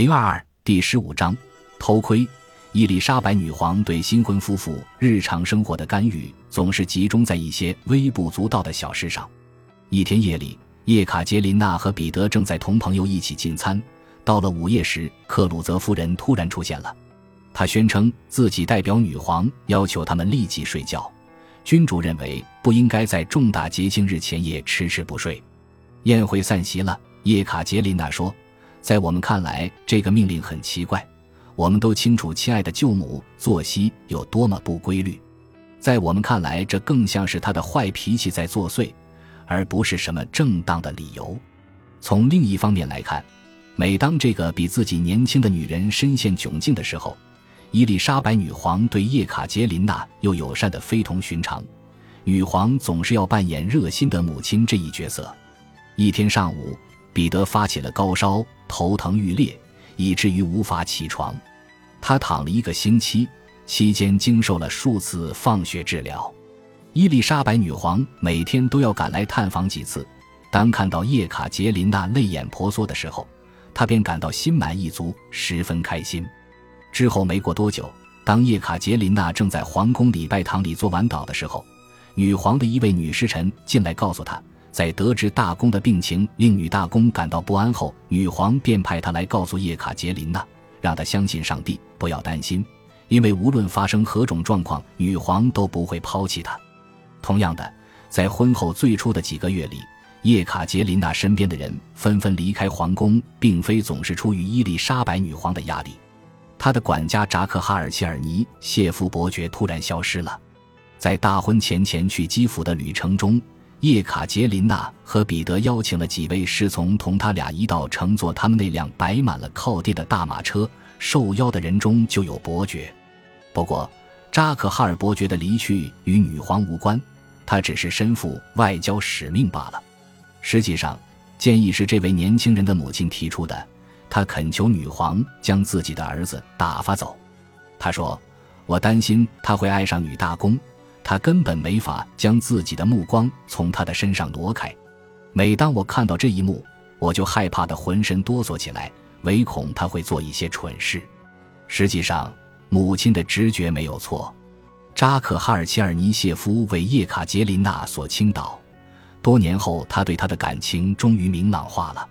零二二第十五章偷窥。伊丽莎白女皇对新婚夫妇日常生活的干预，总是集中在一些微不足道的小事上。一天夜里，叶卡捷琳娜和彼得正在同朋友一起进餐。到了午夜时，克鲁泽夫人突然出现了。她宣称自己代表女皇，要求他们立即睡觉。君主认为不应该在重大节庆日前夜迟迟不睡。宴会散席了，叶卡捷琳娜说。在我们看来，这个命令很奇怪。我们都清楚，亲爱的舅母作息有多么不规律。在我们看来，这更像是她的坏脾气在作祟，而不是什么正当的理由。从另一方面来看，每当这个比自己年轻的女人深陷窘境的时候，伊丽莎白女皇对叶卡捷琳娜又友善的非同寻常。女皇总是要扮演热心的母亲这一角色。一天上午，彼得发起了高烧。头疼欲裂，以至于无法起床。他躺了一个星期，期间经受了数次放血治疗。伊丽莎白女皇每天都要赶来探访几次。当看到叶卡捷琳娜泪眼婆娑的时候，她便感到心满意足，十分开心。之后没过多久，当叶卡捷琳娜正在皇宫礼拜堂里做完祷的时候，女皇的一位女侍臣进来告诉她。在得知大公的病情令女大公感到不安后，女皇便派他来告诉叶卡捷琳娜，让她相信上帝，不要担心，因为无论发生何种状况，女皇都不会抛弃她。同样的，在婚后最初的几个月里，叶卡捷琳娜身边的人纷纷离开皇宫，并非总是出于伊丽莎白女皇的压力。她的管家扎克哈尔切尔尼谢夫伯爵突然消失了，在大婚前前去基辅的旅程中。叶卡捷琳娜和彼得邀请了几位侍从，同他俩一道乘坐他们那辆摆满了靠垫的大马车。受邀的人中就有伯爵，不过扎克哈尔伯爵的离去与女皇无关，他只是身负外交使命罢了。实际上，建议是这位年轻人的母亲提出的，他恳求女皇将自己的儿子打发走。他说：“我担心他会爱上女大公。”他根本没法将自己的目光从他的身上挪开。每当我看到这一幕，我就害怕的浑身哆嗦起来，唯恐他会做一些蠢事。实际上，母亲的直觉没有错。扎克哈尔切尔尼谢夫为叶卡捷琳娜所倾倒，多年后，他对她的感情终于明朗化了。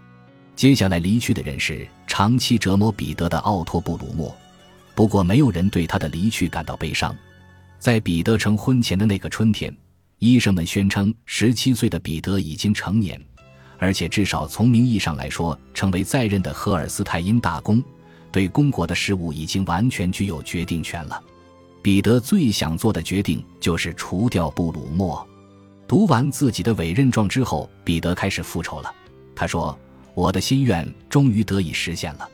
接下来离去的人是长期折磨彼得的奥托布鲁莫，不过没有人对他的离去感到悲伤。在彼得成婚前的那个春天，医生们宣称，十七岁的彼得已经成年，而且至少从名义上来说，成为在任的荷尔斯泰因大公，对公国的事务已经完全具有决定权了。彼得最想做的决定就是除掉布鲁默。读完自己的委任状之后，彼得开始复仇了。他说：“我的心愿终于得以实现了，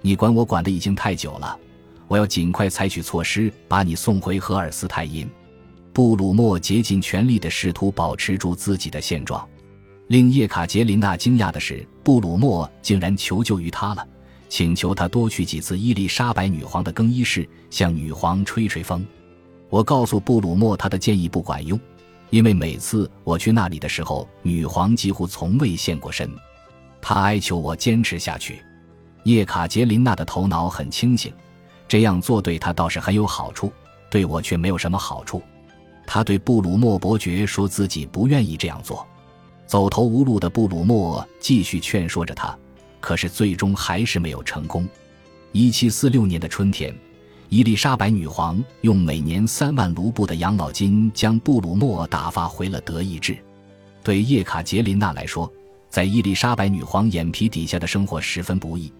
你管我管的已经太久了。”我要尽快采取措施，把你送回荷尔斯泰因。布鲁默竭尽全力地试图保持住自己的现状。令叶卡捷琳娜惊讶的是，布鲁默竟然求救于他了，请求他多去几次伊丽莎白女皇的更衣室，向女皇吹吹风。我告诉布鲁诺，他的建议不管用，因为每次我去那里的时候，女皇几乎从未现过身。他哀求我坚持下去。叶卡捷琳娜的头脑很清醒。这样做对他倒是很有好处，对我却没有什么好处。他对布鲁默伯爵说自己不愿意这样做。走投无路的布鲁默继续劝说着他，可是最终还是没有成功。一七四六年的春天，伊丽莎白女皇用每年三万卢布的养老金将布鲁默打发回了德意志。对叶卡捷琳娜来说，在伊丽莎白女皇眼皮底下的生活十分不易。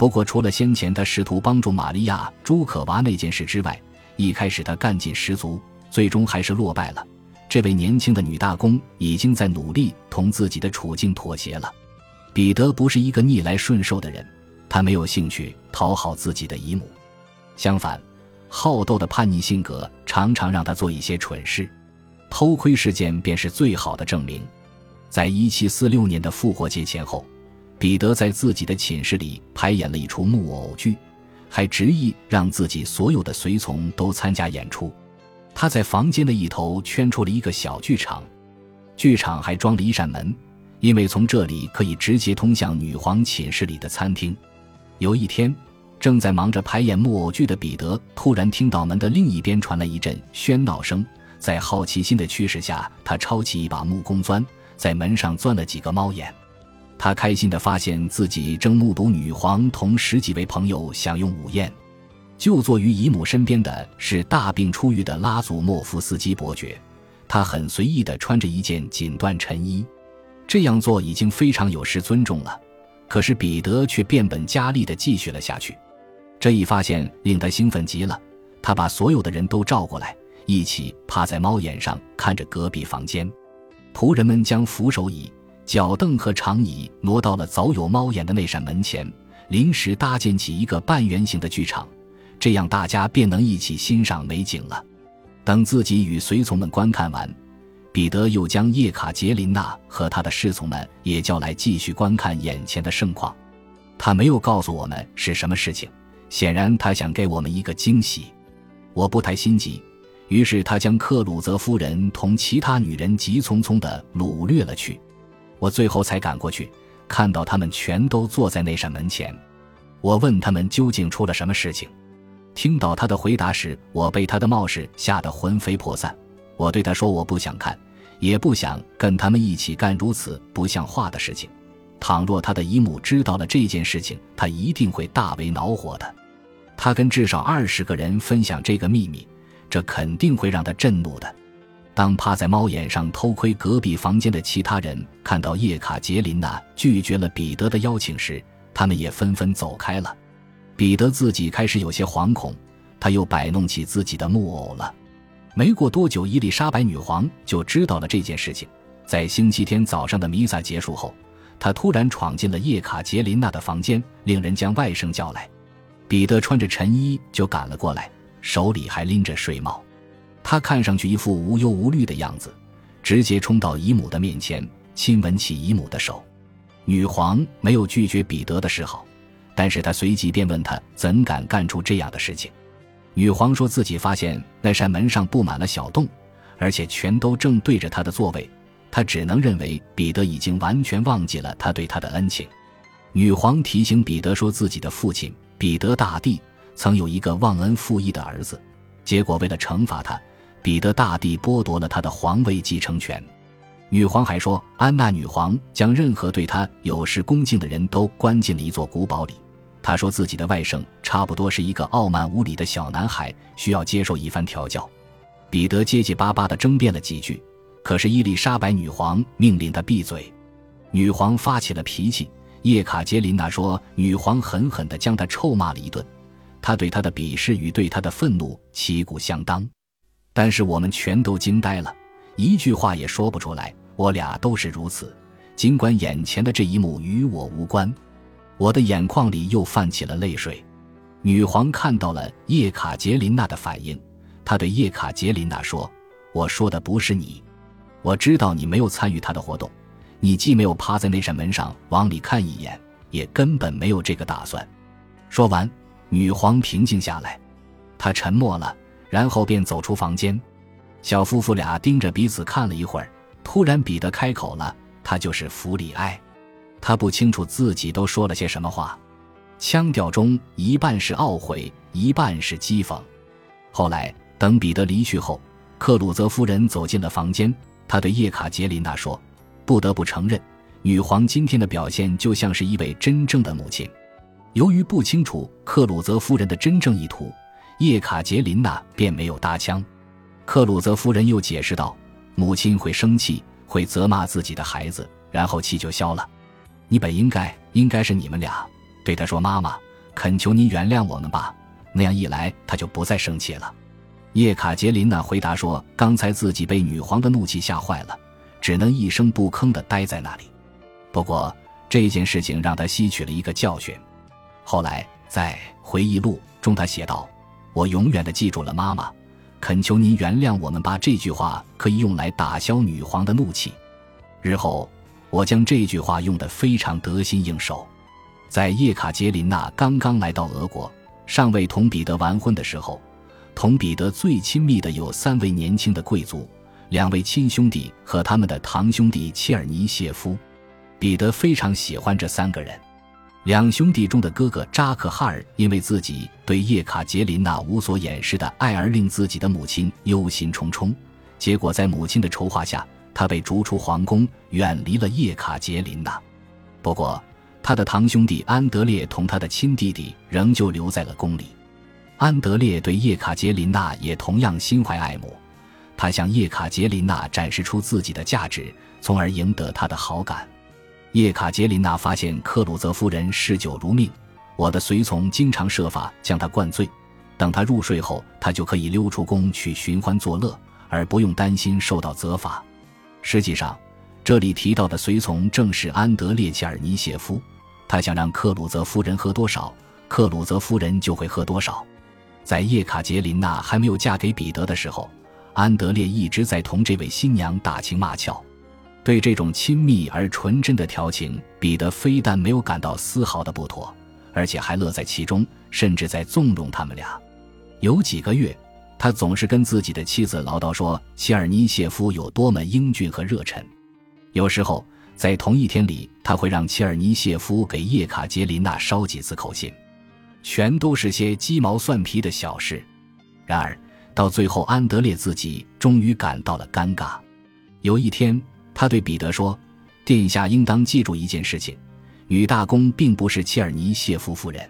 不过，除了先前他试图帮助玛利亚·朱可娃那件事之外，一开始他干劲十足，最终还是落败了。这位年轻的女大公已经在努力同自己的处境妥协了。彼得不是一个逆来顺受的人，他没有兴趣讨好自己的姨母，相反，好斗的叛逆性格常常让他做一些蠢事。偷窥事件便是最好的证明。在一七四六年的复活节前后。彼得在自己的寝室里排演了一出木偶剧，还执意让自己所有的随从都参加演出。他在房间的一头圈出了一个小剧场，剧场还装了一扇门，因为从这里可以直接通向女皇寝室里的餐厅。有一天，正在忙着排演木偶剧的彼得突然听到门的另一边传来一阵喧闹声，在好奇心的驱使下，他抄起一把木工钻，在门上钻了几个猫眼。他开心地发现自己正目睹女皇同十几位朋友享用午宴。就坐于姨母身边的是大病初愈的拉祖莫夫斯基伯爵，他很随意地穿着一件锦缎衬衣，这样做已经非常有失尊重了。可是彼得却变本加厉地继续了下去，这一发现令他兴奋极了。他把所有的人都召过来，一起趴在猫眼上看着隔壁房间。仆人们将扶手椅。脚凳和长椅挪到了早有猫眼的那扇门前，临时搭建起一个半圆形的剧场，这样大家便能一起欣赏美景了。等自己与随从们观看完，彼得又将叶卡捷琳娜和他的侍从们也叫来，继续观看眼前的盛况。他没有告诉我们是什么事情，显然他想给我们一个惊喜。我不太心急，于是他将克鲁泽夫人同其他女人急匆匆地掳掠了去。我最后才赶过去，看到他们全都坐在那扇门前。我问他们究竟出了什么事情。听到他的回答时，我被他的冒失吓得魂飞魄散。我对他说：“我不想看，也不想跟他们一起干如此不像话的事情。倘若他的姨母知道了这件事情，他一定会大为恼火的。他跟至少二十个人分享这个秘密，这肯定会让他震怒的。”当趴在猫眼上偷窥隔壁房间的其他人看到叶卡捷琳娜拒绝了彼得的邀请时，他们也纷纷走开了。彼得自己开始有些惶恐，他又摆弄起自己的木偶了。没过多久，伊丽莎白女皇就知道了这件事情。在星期天早上的弥撒结束后，她突然闯进了叶卡捷琳娜的房间，令人将外甥叫来。彼得穿着晨衣就赶了过来，手里还拎着睡帽。他看上去一副无忧无虑的样子，直接冲到姨母的面前，亲吻起姨母的手。女皇没有拒绝彼得的示好，但是她随即便问他怎敢干出这样的事情。女皇说自己发现那扇门上布满了小洞，而且全都正对着他的座位。她只能认为彼得已经完全忘记了他对他的恩情。女皇提醒彼得说，自己的父亲彼得大帝曾有一个忘恩负义的儿子，结果为了惩罚他。彼得大帝剥夺了他的皇位继承权。女皇还说，安娜女皇将任何对她有失恭敬的人都关进了一座古堡里。她说自己的外甥差不多是一个傲慢无礼的小男孩，需要接受一番调教。彼得结结巴巴地争辩了几句，可是伊丽莎白女皇命令他闭嘴。女皇发起了脾气，叶卡捷琳娜说，女皇狠狠地将他臭骂了一顿。他对他的鄙视与对他的愤怒旗鼓相当。但是我们全都惊呆了，一句话也说不出来。我俩都是如此，尽管眼前的这一幕与我无关，我的眼眶里又泛起了泪水。女皇看到了叶卡捷琳娜的反应，她对叶卡捷琳娜说：“我说的不是你，我知道你没有参与他的活动，你既没有趴在那扇门上往里看一眼，也根本没有这个打算。”说完，女皇平静下来，她沉默了。然后便走出房间，小夫妇俩盯着彼此看了一会儿。突然，彼得开口了：“他就是弗里埃。”他不清楚自己都说了些什么话，腔调中一半是懊悔，一半是讥讽。后来，等彼得离去后，克鲁泽夫人走进了房间。她对叶卡捷琳娜说：“不得不承认，女皇今天的表现就像是一位真正的母亲。”由于不清楚克鲁泽夫人的真正意图。叶卡捷琳娜便没有搭腔，克鲁泽夫人又解释道：“母亲会生气，会责骂自己的孩子，然后气就消了。你本应该应该是你们俩对他说：‘妈妈，恳求您原谅我们吧。’那样一来，他就不再生气了。”叶卡捷琳娜回答说：“刚才自己被女皇的怒气吓坏了，只能一声不吭地待在那里。不过这件事情让他吸取了一个教训。后来在回忆录中，他写道。”我永远的记住了，妈妈，恳求您原谅我们吧。这句话可以用来打消女皇的怒气。日后，我将这句话用得非常得心应手。在叶卡捷琳娜刚刚来到俄国，尚未同彼得完婚的时候，同彼得最亲密的有三位年轻的贵族，两位亲兄弟和他们的堂兄弟切尔尼谢夫。彼得非常喜欢这三个人。两兄弟中的哥哥扎克哈尔因为自己对叶卡捷琳娜无所掩饰的爱而令自己的母亲忧心忡忡，结果在母亲的筹划下，他被逐出皇宫，远离了叶卡捷琳娜。不过，他的堂兄弟安德烈同他的亲弟弟仍旧留在了宫里。安德烈对叶卡捷琳娜也同样心怀爱慕，他向叶卡捷琳娜展示出自己的价值，从而赢得她的好感。叶卡捷琳娜发现克鲁泽夫人嗜酒如命，我的随从经常设法将她灌醉，等她入睡后，她就可以溜出宫去寻欢作乐，而不用担心受到责罚。实际上，这里提到的随从正是安德烈切尔尼谢夫，他想让克鲁泽夫人喝多少，克鲁泽夫人就会喝多少。在叶卡捷琳娜还没有嫁给彼得的时候，安德烈一直在同这位新娘打情骂俏。对这种亲密而纯真的调情，彼得非但没有感到丝毫的不妥，而且还乐在其中，甚至在纵容他们俩。有几个月，他总是跟自己的妻子唠叨说切尔尼谢夫有多么英俊和热忱。有时候，在同一天里，他会让切尔尼谢夫给叶卡捷琳娜捎几次口信。全都是些鸡毛蒜皮的小事，然而到最后，安德烈自己终于感到了尴尬。有一天，他对彼得说：“殿下应当记住一件事情，女大公并不是切尔尼谢夫夫人。”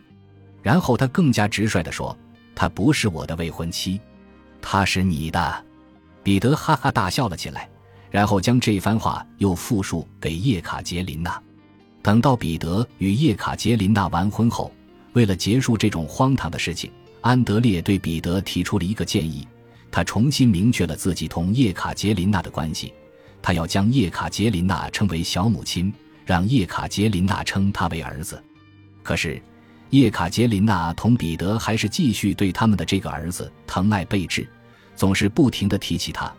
然后他更加直率地说：“她不是我的未婚妻，她是你的。”彼得哈哈大笑了起来，然后将这番话又复述给叶卡捷琳娜。等到彼得与叶卡捷琳娜完婚后，为了结束这种荒唐的事情，安德烈对彼得提出了一个建议。他重新明确了自己同叶卡捷琳娜的关系，他要将叶卡捷琳娜称为小母亲，让叶卡捷琳娜称他为儿子。可是，叶卡捷琳娜同彼得还是继续对他们的这个儿子疼爱备至，总是不停地提起他，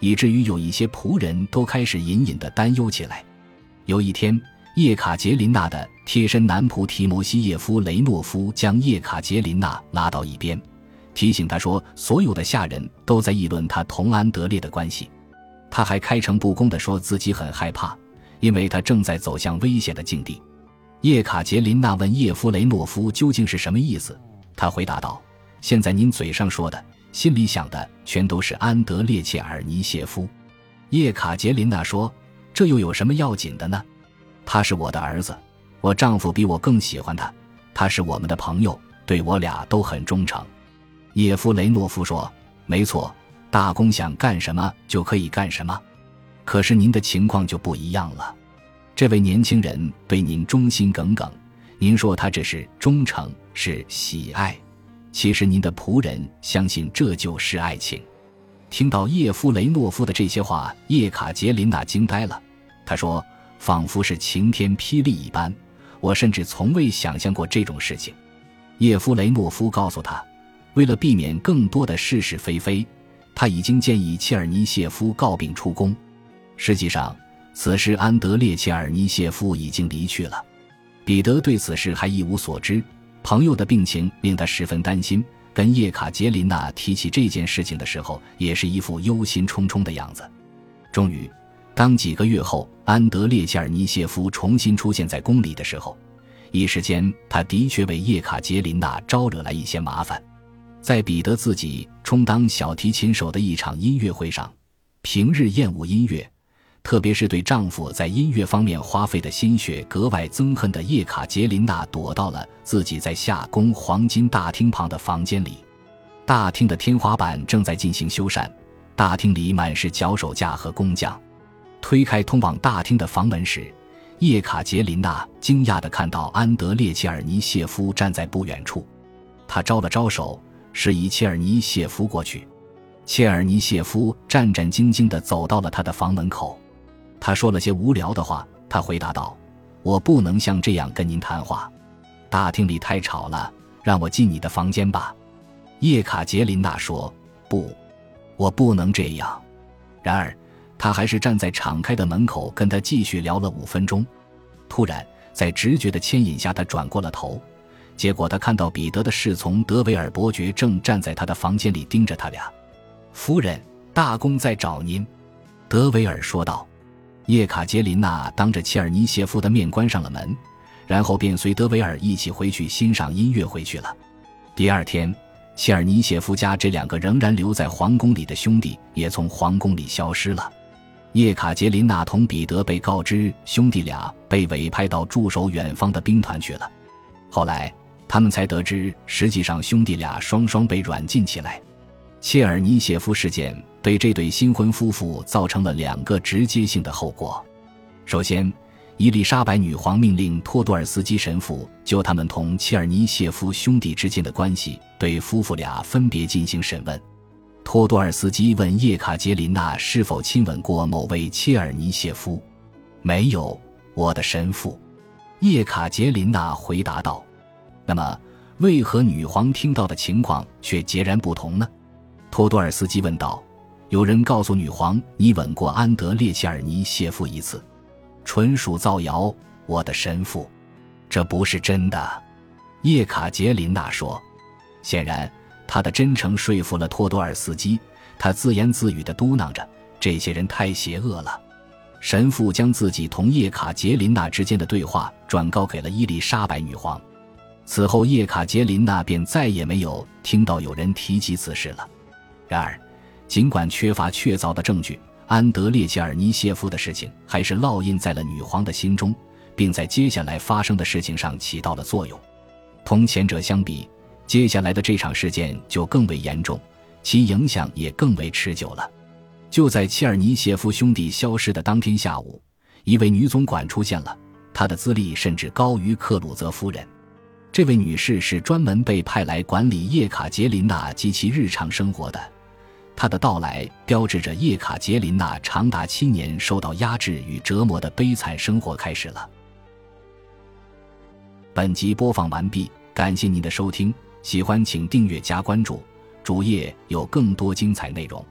以至于有一些仆人都开始隐隐地担忧起来。有一天。叶卡捷琳娜的贴身男仆提摩西耶夫雷诺夫将叶卡捷琳娜拉到一边，提醒他说：“所有的下人都在议论他同安德烈的关系。”他还开诚布公地说自己很害怕，因为他正在走向危险的境地。叶卡捷琳娜问叶夫雷诺夫究竟是什么意思，他回答道：“现在您嘴上说的，心里想的全都是安德烈切尔尼谢夫。”叶卡捷琳娜说：“这又有什么要紧的呢？”他是我的儿子，我丈夫比我更喜欢他。他是我们的朋友，对我俩都很忠诚。叶夫雷诺夫说：“没错，大公想干什么就可以干什么。可是您的情况就不一样了。这位年轻人对您忠心耿耿，您说他只是忠诚，是喜爱。其实您的仆人相信这就是爱情。”听到叶夫雷诺夫的这些话，叶卡捷琳娜惊呆了。她说。仿佛是晴天霹雳一般，我甚至从未想象过这种事情。叶夫雷诺夫告诉他，为了避免更多的是是非非，他已经建议切尔尼谢夫告病出宫。实际上，此时安德烈切尔尼谢夫已经离去了。彼得对此事还一无所知，朋友的病情令他十分担心。跟叶卡捷琳娜提起这件事情的时候，也是一副忧心忡忡的样子。终于。当几个月后，安德烈切尔尼谢夫重新出现在宫里的时候，一时间他的确为叶卡捷琳娜招惹来一些麻烦。在彼得自己充当小提琴手的一场音乐会上，平日厌恶音乐，特别是对丈夫在音乐方面花费的心血格外憎恨的叶卡捷琳娜，躲到了自己在夏宫黄金大厅旁的房间里。大厅的天花板正在进行修缮，大厅里满是脚手架和工匠。推开通往大厅的房门时，叶卡捷琳娜惊讶地看到安德烈切尔尼谢夫站在不远处。他招了招手，示意切尔尼谢夫过去。切尔尼谢夫战战兢兢地走到了他的房门口。他说了些无聊的话。他回答道：“我不能像这样跟您谈话，大厅里太吵了。让我进你的房间吧。”叶卡捷琳娜说：“不，我不能这样。”然而。他还是站在敞开的门口跟他继续聊了五分钟，突然在直觉的牵引下，他转过了头，结果他看到彼得的侍从德维尔伯爵正站在他的房间里盯着他俩。夫人，大公在找您，德维尔说道。叶卡捷琳娜当着切尔尼谢夫的面关上了门，然后便随德维尔一起回去欣赏音乐会去了。第二天，切尔尼谢夫家这两个仍然留在皇宫里的兄弟也从皇宫里消失了。叶卡捷琳娜同彼得被告知兄弟俩被委派到驻守远方的兵团去了。后来，他们才得知，实际上兄弟俩双双被软禁起来。切尔尼谢夫事件对这对新婚夫妇造成了两个直接性的后果。首先，伊丽莎白女皇命令托多尔斯基神父就他们同切尔尼谢夫兄弟之间的关系对夫妇俩分别进行审问。托多尔斯基问叶卡捷琳娜是否亲吻过某位切尔尼谢夫，没有，我的神父。叶卡捷琳娜回答道。那么，为何女皇听到的情况却截然不同呢？托多尔斯基问道。有人告诉女皇，你吻过安德烈切尔尼谢夫一次，纯属造谣，我的神父，这不是真的。叶卡捷琳娜说。显然。他的真诚说服了托多尔斯基，他自言自语地嘟囔着：“这些人太邪恶了。”神父将自己同叶卡捷琳娜之间的对话转告给了伊丽莎白女皇。此后，叶卡捷琳娜便再也没有听到有人提及此事了。然而，尽管缺乏确凿的证据，安德烈切尔尼谢夫的事情还是烙印在了女皇的心中，并在接下来发生的事情上起到了作用。同前者相比，接下来的这场事件就更为严重，其影响也更为持久了。就在切尔尼谢夫兄弟消失的当天下午，一位女总管出现了，她的资历甚至高于克鲁泽夫人。这位女士是专门被派来管理叶卡捷琳娜及其日常生活的，她的到来标志着叶卡捷琳娜长达七年受到压制与折磨的悲惨生活开始了。本集播放完毕，感谢您的收听。喜欢请订阅加关注，主页有更多精彩内容。